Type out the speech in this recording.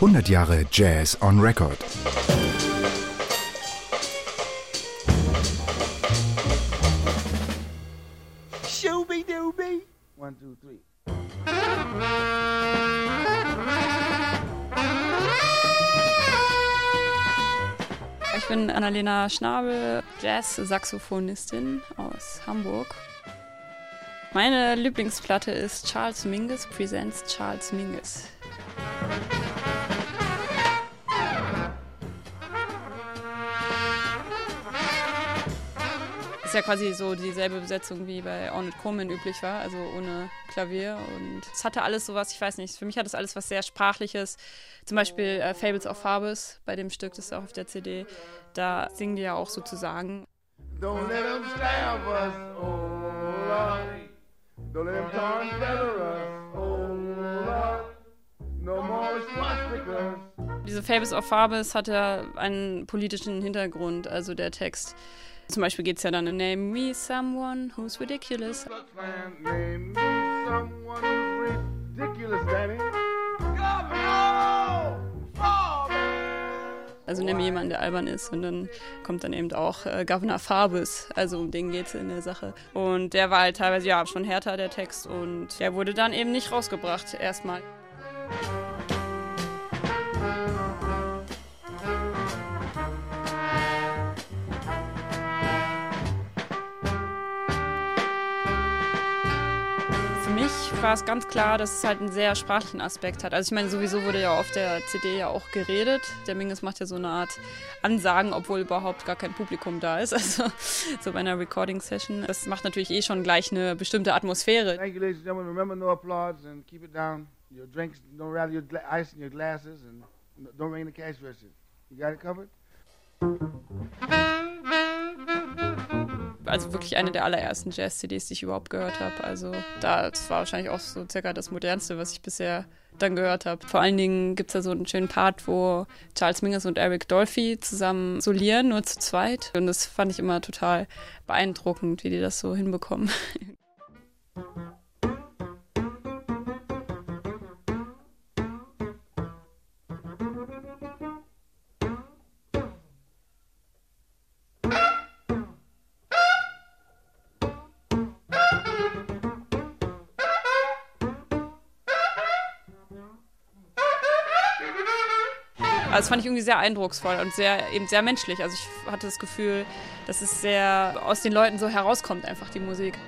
100 Jahre Jazz on Record. Shooby dooby. One, two, three. Ich bin Annalena Schnabel, Jazz-Saxophonistin aus Hamburg. Meine Lieblingsplatte ist Charles Mingus Presents Charles Mingus. Ja quasi so dieselbe Besetzung wie bei Ornette Coleman üblich war, also ohne Klavier. Und es hatte alles sowas, ich weiß nicht, für mich hat es alles was sehr Sprachliches. Zum Beispiel äh, Fables of Fabus bei dem Stück, das ist auch auf der CD. Da singen die ja auch sozusagen. Don't let them stab us, oh Lord. Don't let them feather us, oh Lord. No more swastikas. Diese Fables of Fabus hat ja einen politischen Hintergrund, also der Text. Zum Beispiel geht es ja dann, Name name me someone who's ridiculous! Also nehme jemanden, der albern ist und dann kommt dann eben auch äh, Governor Fabus, also um den geht es in der Sache. Und der war halt teilweise ja schon härter, der Text, und der wurde dann eben nicht rausgebracht erstmal. War es ganz klar, dass es halt einen sehr sprachlichen Aspekt hat. Also ich meine, sowieso wurde ja auf der CD ja auch geredet. Der Mingus macht ja so eine Art Ansagen, obwohl überhaupt gar kein Publikum da ist. Also so bei einer Recording-Session. Das macht natürlich eh schon gleich eine bestimmte Atmosphäre. Thank you, ladies and gentlemen. Remember, no applause and keep it down. Your drinks, don't rattle your ice in your glasses and don't ring the cash register. You got it covered? Also wirklich eine der allerersten Jazz-CDs, die ich überhaupt gehört habe. Also da, das war wahrscheinlich auch so circa das modernste, was ich bisher dann gehört habe. Vor allen Dingen gibt es da so einen schönen Part, wo Charles Mingus und Eric Dolphy zusammen solieren, nur zu zweit. Und das fand ich immer total beeindruckend, wie die das so hinbekommen. Also das fand ich irgendwie sehr eindrucksvoll und sehr eben sehr menschlich. Also ich hatte das Gefühl, dass es sehr aus den Leuten so herauskommt, einfach die Musik.